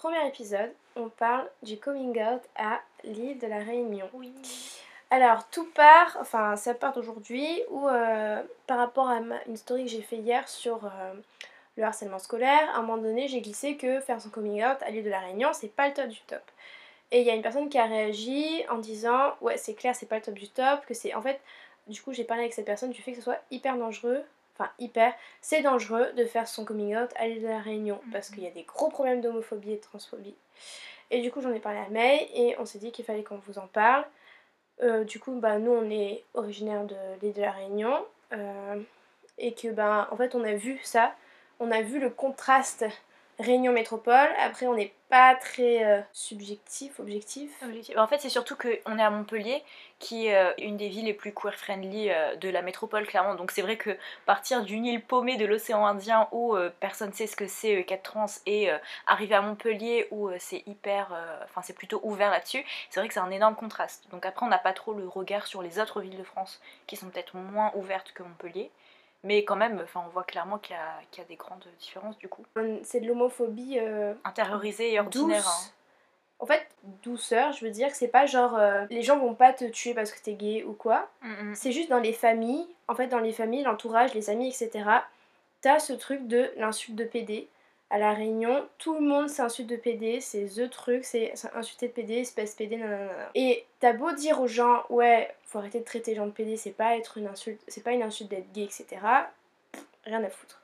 premier épisode, on parle du coming out à l'île de la Réunion. Oui. Alors, tout part, enfin, ça part aujourd'hui, ou euh, par rapport à ma- une story que j'ai fait hier sur euh, le harcèlement scolaire, à un moment donné, j'ai glissé que faire son coming out à l'île de la Réunion, c'est pas le top du top. Et il y a une personne qui a réagi en disant, ouais, c'est clair, c'est pas le top du top, que c'est. En fait, du coup, j'ai parlé avec cette personne du fait que ce soit hyper dangereux, enfin, hyper, c'est dangereux de faire son coming out à l'île de la Réunion, parce qu'il y a des gros problèmes d'homophobie et de transphobie. Et du coup, j'en ai parlé à May, et on s'est dit qu'il fallait qu'on vous en parle. Euh, du coup, bah, nous, on est originaire de l'île de la Réunion. euh, et que, ben, en fait, on a vu ça. On a vu le contraste Réunion Métropole. Après, on n'est pas très euh, subjectif, objectif. En fait, c'est surtout qu'on est à Montpellier, qui est euh, une des villes les plus queer-friendly euh, de la métropole, clairement. Donc c'est vrai que partir d'une île paumée de l'océan Indien où euh, personne sait ce que c'est euh, qu'être trans et arriver à Montpellier où c'est hyper. Enfin, c'est plutôt ouvert là-dessus, c'est vrai que c'est un énorme contraste. Donc après, on n'a pas trop le regard sur les autres villes de France qui sont peut-être moins ouvertes que Montpellier. Mais quand même, enfin, on voit clairement qu'il y, y a des grandes différences du coup. C'est de l'homophobie euh, Intériorisée et ordinaire. hein. En fait, douceur, je veux dire que c'est pas genre euh, les gens vont pas te tuer parce que t'es gay ou quoi. Mm. C'est juste dans les familles, en fait, dans les familles, l'entourage, les amis, etc. T'as ce truc de l'insulte de PD. À la réunion, tout le monde s'insulte de PD, c'est the truc, c'est insulter de PD, espèce PD, nanana. Et t'as beau dire aux gens, ouais, faut arrêter de traiter les gens de PD, c'est pas être une insulte, c'est pas une insulte d'être gay, etc. Rien à foutre.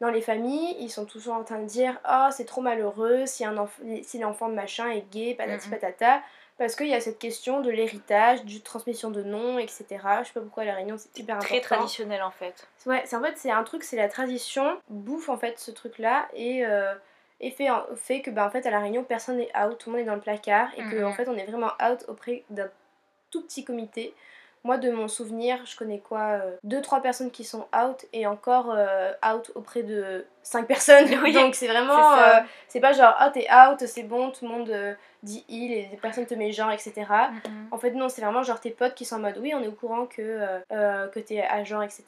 Dans les familles, ils sont toujours en train de dire, oh, c'est trop malheureux si, un enf- si l'enfant de machin est gay, patati Mhm. patata. Parce qu'il y a cette question de l'héritage, du transmission de noms, etc. Je sais pas pourquoi la Réunion c'est hyper Très important. traditionnel en fait. Ouais, c'est en fait c'est un truc, c'est la tradition bouffe en fait ce truc là et, euh, et fait, en- fait que bah en fait à la Réunion personne n'est out, tout le monde est dans le placard et que Mhm. en fait on est vraiment out auprès d'un tout petit comité. Moi de mon souvenir, je connais quoi, 2-3 personnes qui sont out et encore euh, out auprès de 5 personnes. Oui, Donc c'est vraiment, c'est euh, c'est pas genre oh t'es out, c'est bon, tout le monde euh, dit il et les personnes te mettent genre, etc. En fait, non, c'est vraiment genre tes potes qui sont en mode oui, on est au courant que, euh, euh, que t'es agent, etc.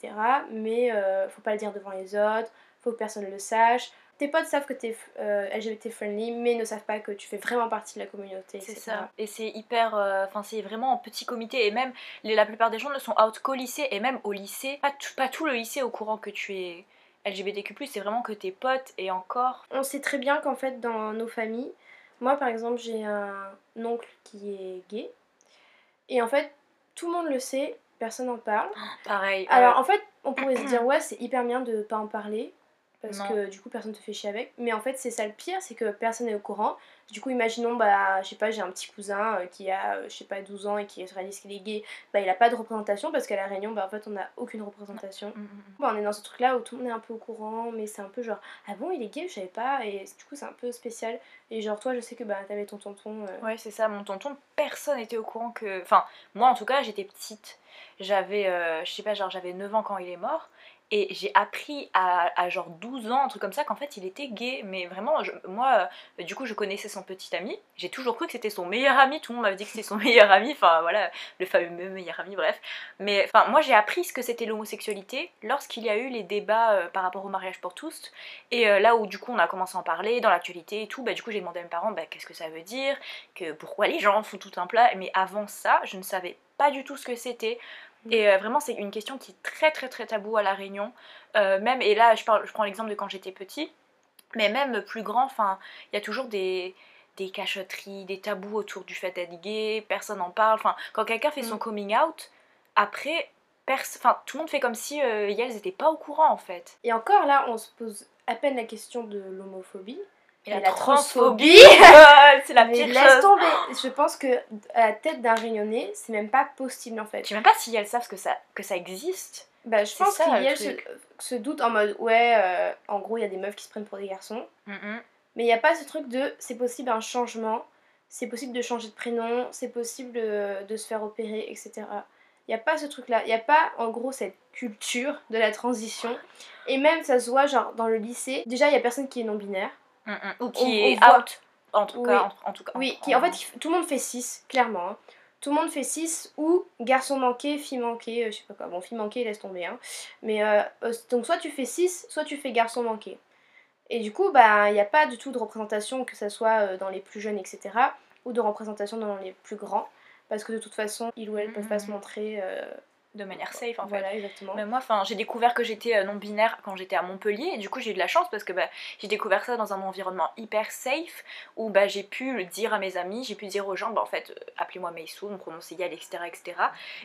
Mais euh, faut pas le dire devant les autres, faut que personne le sache. Tes potes savent que t'es euh, LGBT friendly, mais ne savent pas que tu fais vraiment partie de la communauté, C'est ça. Et c'est hyper. euh, Enfin, c'est vraiment en petit comité. Et même, les- la plupart des gens ne sont out qu'au lycée. Et même au lycée, pas, tout- pas tout le lycée au courant que tu es LGBTQ. C'est vraiment que tes potes et encore. On sait très bien qu'en fait, dans nos familles, moi par exemple, j'ai un oncle qui est gay. Et en fait, tout le monde le sait, personne n'en parle. Pareil. Alors en fait, on pourrait se dire ouais, c'est hyper bien de pas en parler parce Non. que du coup personne te fait chier avec. Mais en fait, c'est ça le pire, c'est que personne n'est au courant. Du coup, imaginons bah je sais pas, j'ai un petit cousin euh, qui a euh, je sais pas 12 ans et qui réalise qu'il est gay, bah il a pas de représentation parce qu'à la réunion bah en fait, on n'a aucune représentation. mm, mm, mm. Bah, on est dans ce truc là où tout le monde est un peu au courant, mais c'est un peu genre ah bon, il est gay, je savais pas et du coup, c'est un peu spécial et genre toi, je sais que bah t'avais ton tonton euh, Ouais, c'est ça. Mon tonton, personne n'était au courant que. Enfin, moi en tout cas, j'étais petite. J'avais, euh, je sais pas, genre j'avais 9 ans quand il est mort. Et j'ai appris à, genre 12 ans, un truc comme ça, qu'en fait il était gay. Mais vraiment, moi, euh, du coup, je connaissais son petit ami. J'ai toujours cru que c'était son meilleur ami. Tout le monde m'avait dit que c'était son meilleur ami. Enfin, voilà, le fameux meilleur ami, bref. Mais moi j'ai appris ce que c'était l'homosexualité lorsqu'il y a eu les débats euh, par rapport au mariage pour tous. Et euh, là où du coup on a commencé à en parler dans l'actualité et tout, bah du coup j'ai demandé à mes parents bah, qu'est-ce que ça veut dire, que pourquoi les gens font tout un plat? Mais avant ça, je ne savais pas du tout ce que c'était. Et euh, vraiment, c'est une question qui est très très très tabou à La Réunion. Euh, même, et là, je, parle, je prends l'exemple de quand j'étais petit, mais même plus grand, il y a toujours des, des cachotteries, des tabous autour du fait d'être gay, personne n'en parle. Enfin, quand quelqu'un fait son Mm. coming out, après, enfin, tout le monde fait comme si euh, Yels n'était pas au courant en fait. Et encore là, on se pose à peine la question de l'homophobie. Et, la, la transphobie, c'est la Mais pire laisse chose. tomber. Je pense que à la tête d'un réunionnais, c'est même pas possible en fait. Je sais même pas si elles savent que ça, que ça existe. Bah, je pense le se, se doute en mode ouais, euh, en gros, il y a des meufs qui se prennent pour des garçons. Mais il n'y a pas ce truc de c'est possible un changement, c'est possible de changer de prénom, c'est possible de, de se faire opérer, etc. Il n'y a pas ce truc-là. Il n'y a pas en gros cette culture de la transition. Et même ça se voit genre dans le lycée. Déjà, il y a personne qui est non-binaire. Mhm. Ou On- qui on est out, en tout Oui. cas. En, en tout cas Oui, qui, en fait, tout le monde fait 6, clairement. hein. Tout le monde fait 6 ou garçon manqué, fille manquée, euh, je sais pas quoi. Bon, fille manquée, laisse tomber. Hein. Mais euh, euh, donc, soit tu fais 6, soit tu fais garçon manqué. Et du coup, bah, il n'y a pas du tout de représentation, que ce soit euh, dans les plus jeunes, etc., ou de représentation dans les plus grands, parce que de toute façon, ils ou elles peuvent pas se Mhm. montrer. euh, de manière safe en fait. voilà, exactement. Mais moi, enfin, j'ai découvert que j'étais non binaire quand j'étais à Montpellier et du coup j'ai eu de la chance parce que bah, j'ai découvert ça dans un environnement hyper safe où bah, j'ai pu le dire à mes amis, j'ai pu dire aux gens, bah, en fait, euh, appelez-moi Meissou, mon pronom c'est Yael, etc., etc.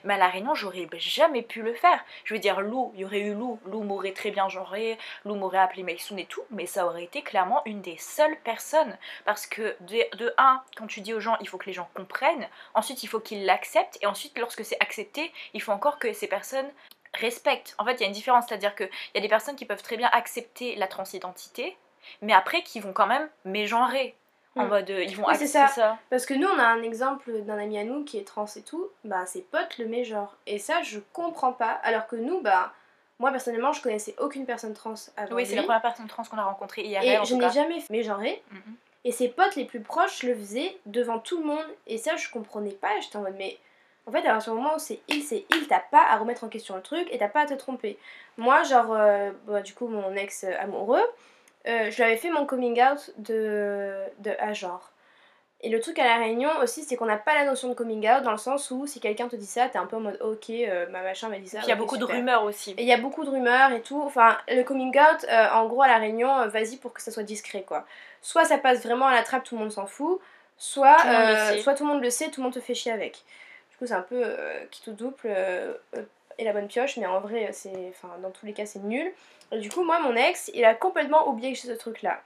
Mais à la Réunion, j'aurais jamais pu le faire. Je veux dire, Lou, il y aurait eu Lou, Lou m'aurait très bien genré, Lou m'aurait appelé Meissou et tout, mais ça aurait été clairement une des seules personnes parce que de, de un, quand tu dis aux gens, il faut que les gens comprennent, ensuite il faut qu'ils l'acceptent et ensuite lorsque c'est accepté, il faut encore que ces personnes respectent. En fait, il y a une différence, c'est-à-dire qu'il y a des personnes qui peuvent très bien accepter la transidentité, mais après qui vont quand même mégenrer. En Mm. mode, euh, ils vont Oui, accepter ça. ça. Parce que nous, on a un exemple d'un ami à nous qui est trans et tout, bah ses potes le met genre. Et ça, je comprends pas. Alors que nous, bah, moi personnellement, je connaissais aucune personne trans avant Oui, c'est la première personne trans qu'on a rencontrée hier. Et en je n'ai jamais fait mégenrer. Mhm. Et ses potes les plus proches le faisaient devant tout le monde. Et ça, je comprenais pas. J'étais en mode, mais en fait, à partir du moment où c'est il, c'est il, t'as pas à remettre en question le truc et t'as pas à te tromper. Moi, genre, euh, bah, du coup, mon ex euh, amoureux, euh, je lui avais fait mon coming out de, de à genre. Et le truc à la réunion aussi, c'est qu'on n'a pas la notion de coming out dans le sens où si quelqu'un te dit ça, t'es un peu en mode ok, euh, ma machin m'a dit ça. Il y a beaucoup de rumeurs aussi. Et il y a beaucoup de rumeurs et tout. Enfin, le coming out, euh, en gros, à la réunion, euh, vas-y pour que ça soit discret, quoi. Soit ça passe vraiment à la trappe, tout le monde s'en fout. Soit Tout le monde le sait. soit tout le monde le sait, tout le monde te fait chier avec. C'est un peu euh, qui tout double euh, euh, et la bonne pioche, mais en vrai, c'est, enfin, dans tous les cas, c'est nul. Du coup, moi, mon ex, il a complètement oublié que j'ai ce truc-là.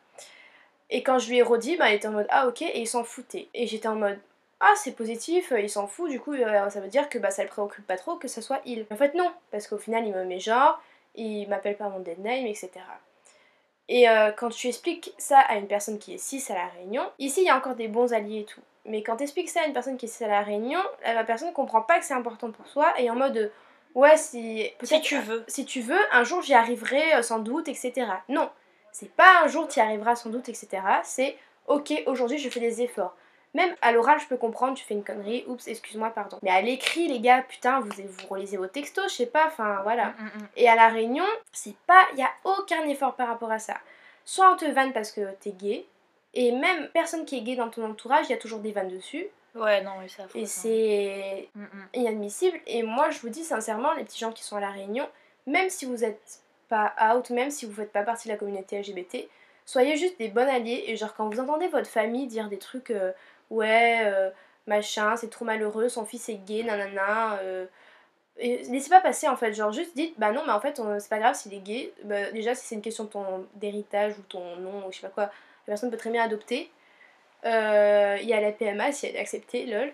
Et quand je lui ai redit, bah, il était en mode ah ok, et il s'en foutait. Et j'étais en mode ah c'est positif, il s'en fout, du coup ça veut dire que bah, ça le préoccupe pas trop que ça soit il. En fait non, parce qu'au final il me met genre, il m'appelle par mon dead name, etc. Et quand tu expliques ça à une personne qui est cis à la réunion, ici il y a encore des bons alliés et tout. Mais quand tu expliques ça à une personne qui est à la réunion, la personne comprend pas que c'est important pour toi et en mode ouais si Si tu veux. si tu veux, un jour j'y arriverai euh, sans doute, etc. Non, c'est pas un jour tu y arriveras sans doute, etc. C'est ok, aujourd'hui je fais des efforts. Même à l'oral, je peux comprendre, tu fais une connerie, oups, excuse-moi, pardon. Mais à l'écrit, les gars, putain, vous, vous relisez vos textos, je sais pas, enfin voilà. Mm, mm, mm. Et à la réunion, c'est pas. Il y a aucun effort par rapport à ça. Soit on te vanne parce que t'es gay, et même personne qui est gay dans ton entourage, il y a toujours des vannes dessus. Ouais, non, mais ça. Et c'est Mm, mm. inadmissible. Et moi, je vous dis sincèrement, les petits gens qui sont à la réunion, même si vous êtes pas out, même si vous faites pas partie de la communauté LGBT, soyez juste des bons alliés. Et genre, quand vous entendez votre famille dire des trucs, euh, ouais, euh, machin, c'est trop malheureux, son fils est gay, nanana. euh, et laissez pas passer en fait, genre juste dites bah non, mais en fait, c'est pas grave s'il est gay. Bah, déjà, si c'est une question de ton d'héritage ou ton nom ou je sais pas quoi, la personne peut très bien adopter. Euh, Il y a la PMA si elle est acceptée, lol.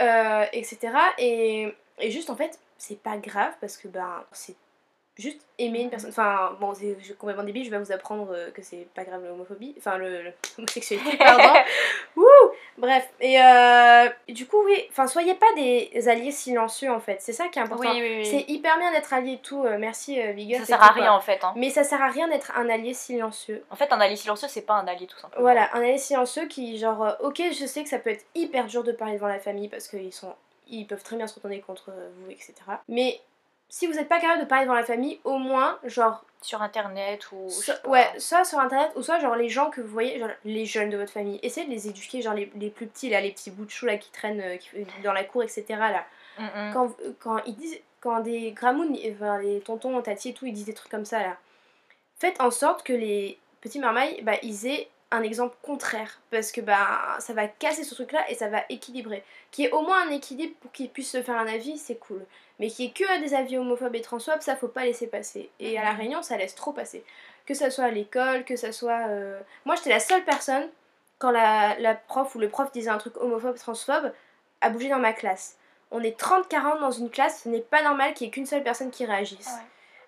Euh, etc. Et, et juste en fait, c'est pas grave parce que ben c'est juste aimer une personne. Enfin, bon, c'est complètement débile, je vais vous apprendre euh, que c'est pas grave l'homophobie. Enfin, le- le- l'homosexualité, pardon. Wouh Bref, et euh, du coup, oui, enfin, soyez pas des alliés silencieux en fait, c'est ça qui est important. Oui, oui, oui. C'est hyper bien d'être allié et tout, euh, merci euh, Big Up Ça sert tout, à quoi. rien en fait. Hein. Mais ça sert à rien d'être un allié silencieux. En fait, un allié silencieux, c'est pas un allié tout simplement. Voilà, un allié silencieux qui, genre, euh, ok, je sais que ça peut être hyper dur de parler devant la famille parce qu'ils sont, ils peuvent très bien se retourner contre vous, etc. Mais si vous n'êtes pas capable de parler devant la famille, au moins, genre, Sur internet ou. so- ouais, soit sur internet ou soit genre les gens que vous voyez, genre les jeunes de votre famille, essayez de les éduquer, genre les, les plus petits là, les petits bouts de chou là qui traînent euh, qui- dans la cour, etc. là. Mm. Quand, quand ils disent, quand des gramounes, enfin les tontons, tatis et tout, ils disent des trucs comme ça là. Faites en sorte que les petits marmailles, bah, ils aient un exemple contraire parce que bah ça va casser ce truc là et ça va équilibrer. Qu'il y ait au moins un équilibre pour qu'ils puissent se faire un avis, c'est cool. Mais qu'il y ait que des avis homophobes et transphobes, ça faut pas laisser passer. Et à la réunion, ça laisse trop passer. Que ça soit à l'école, que ça soit. euh, Moi j'étais la seule personne, quand la, la prof ou le prof disait un truc homophobe, transphobe, à bouger dans ma classe. On est 30-40 dans une classe, ce n'est pas normal qu'il y ait qu'une seule personne qui réagisse. Ouais.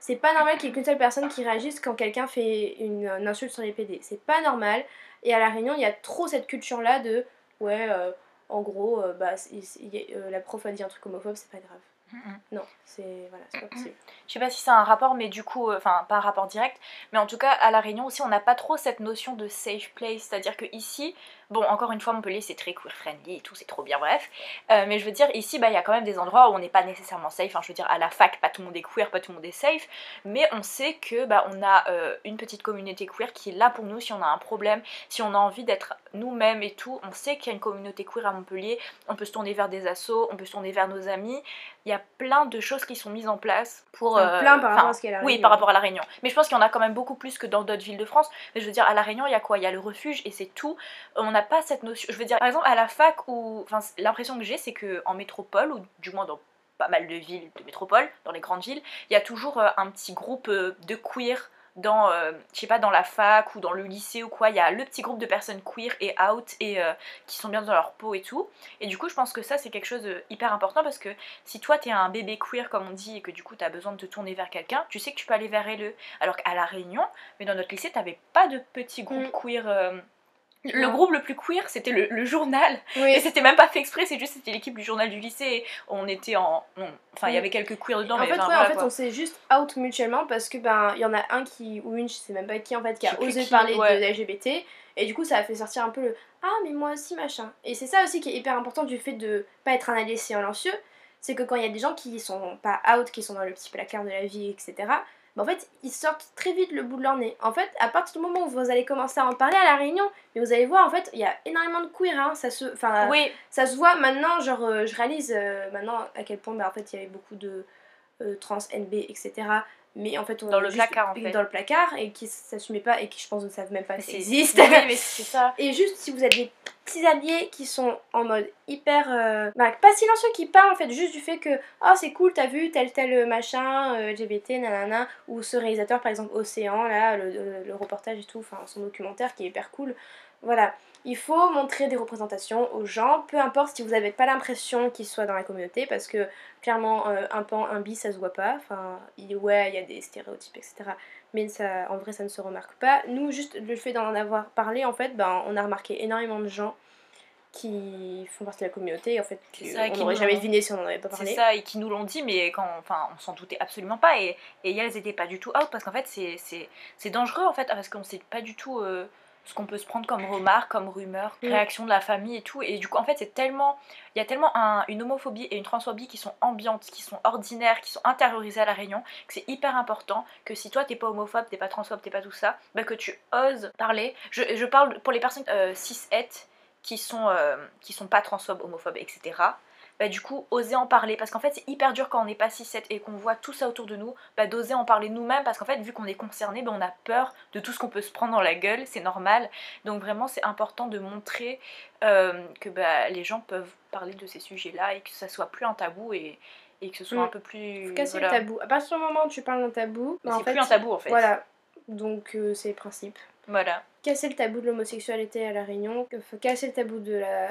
C'est pas normal qu'il y ait qu'une seule personne qui réagisse quand quelqu'un fait une, une insulte sur les PD. C'est pas normal. Et à la réunion, il y a trop cette culture-là de ouais, euh, en gros, euh, bah, y euh, la prof a dit un truc homophobe, c'est pas grave. Mm. Non, c'est voilà, pas possible. Je sais pas si c'est un rapport, mais du coup, enfin, pas un rapport direct, mais en tout cas, à La Réunion aussi, on n'a pas trop cette notion de safe place. C'est-à-dire que ici, Bon, encore une fois, Montpellier, c'est très queer friendly et tout, c'est trop bien, bref. Euh, mais je veux dire, ici, bah, il y a quand même des endroits où on n'est pas nécessairement safe. Enfin, je veux dire, à la fac, pas tout le monde est queer, pas tout le monde est safe. Mais on sait que bah, on a euh, une petite communauté queer qui est là pour nous si on a un problème, si on a envie d'être nous-mêmes et tout. On sait qu'il y a une communauté queer à Montpellier. On peut se tourner vers des assos, on peut se tourner vers nos amis. Il y a plein de choses qui sont mises en place pour. Enfin, plein par rapport à ce qu'est la Oui, Réunion. par rapport à la Réunion. Mais je pense qu'il y en a quand même beaucoup plus que dans d'autres villes de France. Mais je veux dire, à la Réunion, il y a quoi? Il y a le refuge et c'est tout. On n'a pas cette notion. Je veux dire, par exemple, à la fac, où, enfin, l'impression que j'ai, c'est qu'en métropole, ou du moins dans pas mal de villes de métropole, dans les grandes villes, il y a toujours euh, un petit groupe euh, de queer dans, euh, je sais pas, dans la fac ou dans le lycée ou quoi. Il y a le petit groupe de personnes queer et out et euh, qui sont bien dans leur peau et tout. Et du coup, je pense que ça, c'est quelque chose de hyper important parce que si toi, t'es un bébé queer, comme on dit, et que du coup, t'as besoin de te tourner vers quelqu'un, tu sais que tu peux aller vers LE. Alors qu'à La Réunion, mais dans notre lycée, t'avais pas de petit groupe Mm. queer. euh, Le groupe le plus queer, c'était le, le journal. Et Oui. c'était même pas fait exprès, c'est juste c'était l'équipe du journal du lycée. On était en. Enfin, il y avait quelques queers dedans, En mais fait, enfin, ouais, voilà, en fait, on s'est juste out mutuellement parce que ben il y en a un qui ou une, je sais même pas qui en fait, qui a osé qui, parler ouais. de LGBT et du coup ça a fait sortir un peu le ah mais moi aussi machin. Et c'est ça aussi qui est hyper important du fait de pas être un allié silencieux, c'est que quand il y a des gens qui sont pas out, qui sont dans le petit placard de la vie, etc. en fait, ils sortent très vite le bout de leur nez. En fait, à partir du moment où vous allez commencer à en parler à la réunion, mais vous allez voir, en fait, il y a énormément de queer, hein, ça se, enfin, Oui, ça se voit maintenant, genre euh, je réalise euh, maintenant à quel point bah, en fait il y avait beaucoup de euh, trans, NB, etc. Mais en fait on Dans le placard, en fait. Dans le placard et qui s'assumaient pas et qui je pense ne savent même pas c'est- existe. Oui, mais c'est ça. Et juste si vous des petits alliés qui sont en mode hyper. euh, bah, pas silencieux, qui parlent en fait juste du fait que oh c'est cool, t'as vu tel tel machin, euh, LGBT, nanana, ou ce réalisateur par exemple Océan, là, le, reportage et tout, enfin son documentaire qui est hyper cool. Voilà, il faut montrer des représentations aux gens, peu importe si vous n'avez pas l'impression qu'ils soient dans la communauté, parce que clairement euh, un pan, un bi ça se voit pas, enfin ouais il y a des stéréotypes etc. Mais ça, en vrai ça ne se remarque pas. Nous juste le fait d'en avoir parlé en fait, ben, on a remarqué énormément de gens qui font partie de la communauté en fait C'est ça, on n'aurait jamais deviné si on n'en avait pas C'est parlé. ça, et qui nous l'ont dit, mais quand, enfin, on s'en doutait absolument pas. Et, et elles étaient pas du tout out, parce qu'en fait, c'est- c'est c'est dangereux, en fait, parce qu'on sait pas du tout euh, ce qu'on peut se prendre comme remarque, comme rumeur, Mm. réaction de la famille et tout. Et du coup, en fait, c'est tellement. Il y a tellement un- une homophobie et une transphobie qui sont ambiantes, qui sont ordinaires, qui sont intériorisées à La Réunion, que c'est hyper important que si toi, t'es pas homophobe, t'es pas transphobe, t'es pas tout ça, bah, que tu oses parler. Je, je parle pour les personnes euh, cis-het qui sont, euh, qui sont pas transphobes, homophobes, etc bah, du coup oser en parler parce qu'en fait c'est hyper dur quand on n'est pas 6-7 et qu'on voit tout ça autour de nous bah, d'oser en parler nous-mêmes parce qu'en fait vu qu'on est concerné bah, on a peur de tout ce qu'on peut se prendre dans la gueule c'est normal donc vraiment c'est important de montrer euh, que bah, les gens peuvent parler de ces sujets là et que ça soit plus un tabou et, et que ce soit Mm. un peu plus Faut casser voilà. le tabou. À partir du moment où tu parles d'un tabou, bah, c'est plus un tabou en fait Voilà, donc euh, c'est le principe. voilà Casser le tabou de l'homosexualité à la Réunion, faut casser le tabou de la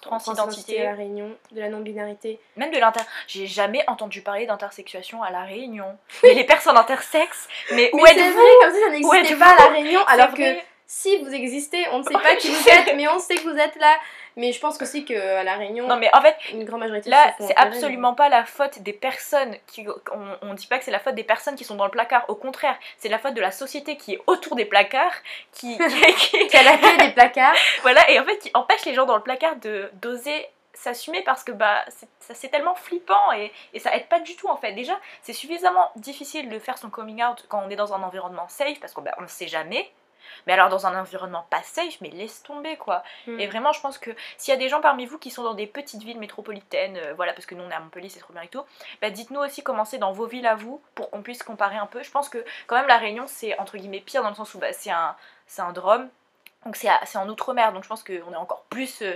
Transidentité. à la Réunion, de la non-binarité. même de l'inter j'ai jamais entendu parler d'intersexuation à la Réunion mais les personnes intersexes mais où Mais c'est êtes-vous? vrai, comme ça, ça Où n'existait pas à la Réunion, alors que si vous existez, on ne sait pas qui vous êtes, mais on sait que vous êtes là. Mais je pense aussi qu'à la Réunion, non mais en fait une grande majorité Là, c'est absolument pas la faute des personnes qui. On, on dit pas que c'est la faute des personnes qui sont dans le placard. Au contraire, c'est la faute de la société qui est autour des placards, qui. qui- a la clé des placards. voilà, et en fait qui empêche les gens dans le placard de d'oser s'assumer parce que bah c'est tellement flippant et, et ça aide pas du tout en fait. Déjà, c'est suffisamment difficile de faire son coming out quand on est dans un environnement safe parce qu'on bah, on ne sait jamais. Mais alors dans un environnement pas safe, mais laisse tomber quoi. Mm. Et vraiment, je pense que s'il y a des gens parmi vous qui sont dans des petites villes métropolitaines, euh, voilà, parce que nous on est à Montpellier, c'est trop bien et tout, bah dites-nous aussi comment c'est dans vos villes à vous, pour qu'on puisse comparer un peu. Je pense que quand même la Réunion, c'est entre guillemets pire dans le sens où bah, c'est un, un drôme, donc c'est en Outre-mer, donc je pense qu'on est encore plus euh,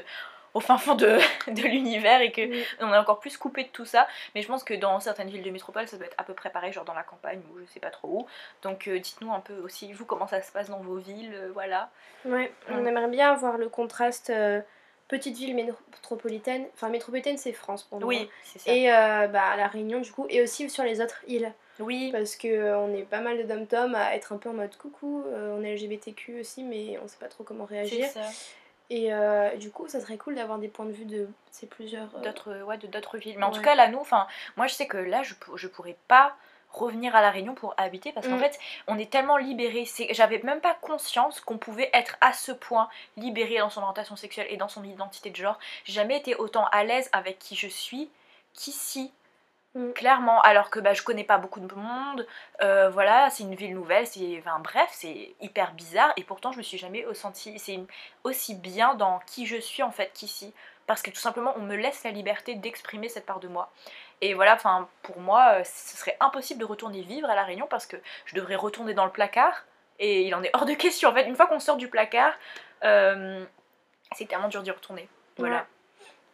au fin fond de, de l'univers et que on est encore plus coupé de tout ça. Mais je pense que dans certaines villes de métropole, ça doit être à peu près pareil, genre dans la campagne ou je sais pas trop où. Donc euh, dites-nous un peu aussi, vous, comment ça se passe dans vos villes, euh, voilà. Ouais, on aimerait bien avoir le contraste euh, petite ville métropolitaine. Enfin, métropolitaine, c'est France pour moi. Oui, c'est ça. Et bah, la Réunion, du coup, et aussi sur les autres îles. Oui, Parce que on est pas mal de dom-tom à être un peu en mode coucou, on est LGBTQ aussi, mais on sait pas trop comment c'est réagir. ça. Et euh, du coup, ça serait cool d'avoir des points de vue de ces plusieurs. euh, d'autres ouais, de d'autres villes mais en tout cas là nous enfin moi je sais que là je, je pourrais pas revenir à La Réunion pour habiter parce qu'en Mm. fait, on est tellement libéré. J'avais même pas conscience qu'on pouvait être à ce point libéré dans son orientation sexuelle et dans son identité de genre. J'ai jamais été autant à l'aise avec qui je suis qu'ici. Mm. Clairement, alors que bah, je connais pas beaucoup de monde, euh, voilà, c'est une ville nouvelle, c'est, enfin, bref, c'est hyper bizarre et pourtant je me suis jamais senti c'est aussi bien dans qui je suis en fait qu'ici, parce que tout simplement on me laisse la liberté d'exprimer cette part de moi. Et voilà, enfin pour moi, euh, ce serait impossible de retourner vivre à la Réunion parce que je devrais retourner dans le placard et il en est hors de question. En fait, une fois qu'on sort du placard, euh, c'est tellement dur d'y retourner. Voilà.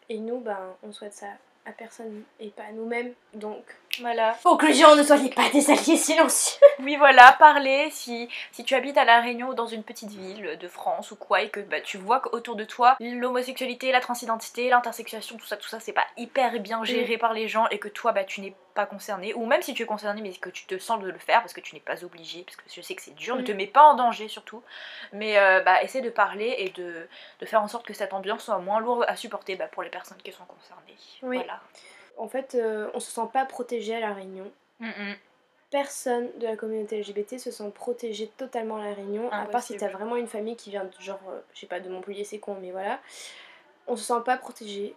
Et nous, ben, on souhaite ça à personne et pas à nous-mêmes. Donc, Voilà. conclusion, ne soyez pas des alliés silencieux. Oui, voilà, parler. Si, si tu habites à La Réunion ou dans une petite ville de France ou quoi, et que bah, tu vois qu'autour de toi, l'homosexualité, la transidentité, l'intersexuation, tout ça, tout ça, c'est pas hyper bien géré par les gens et que toi, bah, tu n'es pas concerné, ou même si tu es concerné, mais que tu te sens de le faire parce que tu n'es pas obligé, parce que je sais que c'est dur, ne Mm. te mets pas en danger surtout, mais euh, bah, essaie de parler et de, de faire en sorte que cette ambiance soit moins lourde à supporter bah, pour les personnes qui sont concernées. Oui. Voilà. En fait, euh, on se sent pas protégé à La Réunion. Mm, mm. Personne de la communauté LGBT se sent protégé totalement à La Réunion, à part si t'as vraiment une famille qui vient de genre, euh, je sais pas, de Montpellier, c'est con, mais voilà. On se sent pas protégé.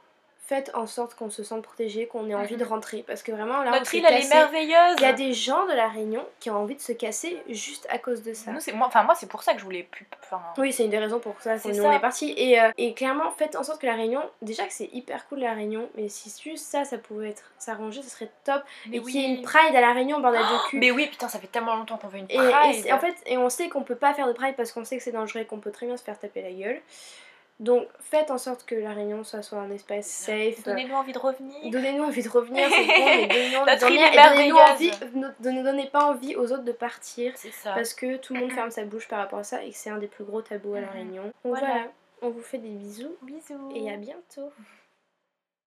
Faites en sorte qu'on se sente protégé, qu'on ait envie de Mhm. rentrer. Parce que vraiment, là, on Notre s'est île, elle est merveilleuse. Il y a des gens de La Réunion qui ont envie de se casser juste à cause de ça. Nous, c'est- moi, enfin, moi, c'est pour ça que je voulais plus. Enfin, Oui, c'est une des raisons pour ça C'est nous ça. on est parti. Et, euh, et clairement, faites en sorte que la Réunion, déjà que c'est hyper cool la Réunion, mais si juste ça, ça pouvait être s'arranger, ce serait top. mais et qu'il y ait oui. une Pride à la Réunion, bordel de cul. Mais oui, putain, ça fait tellement longtemps qu'on veut une Et, pride. et c'est- en fait, et on sait qu'on peut pas faire de Pride parce qu'on sait que c'est dangereux et qu'on peut très bien se faire taper la gueule. Donc faites en sorte que la Réunion soit, soit un espace safe. Donnez-nous envie de revenir. Donnez-nous envie de revenir, c'est mais donnez-nous envie de et donnez pas envie aux autres de partir C'est ça. parce que tout le monde ferme sa bouche par rapport à ça et que c'est un des plus gros tabous à la Mhm. Réunion. Donc Voilà. voilà, on vous fait des bisous Bisous. et à bientôt.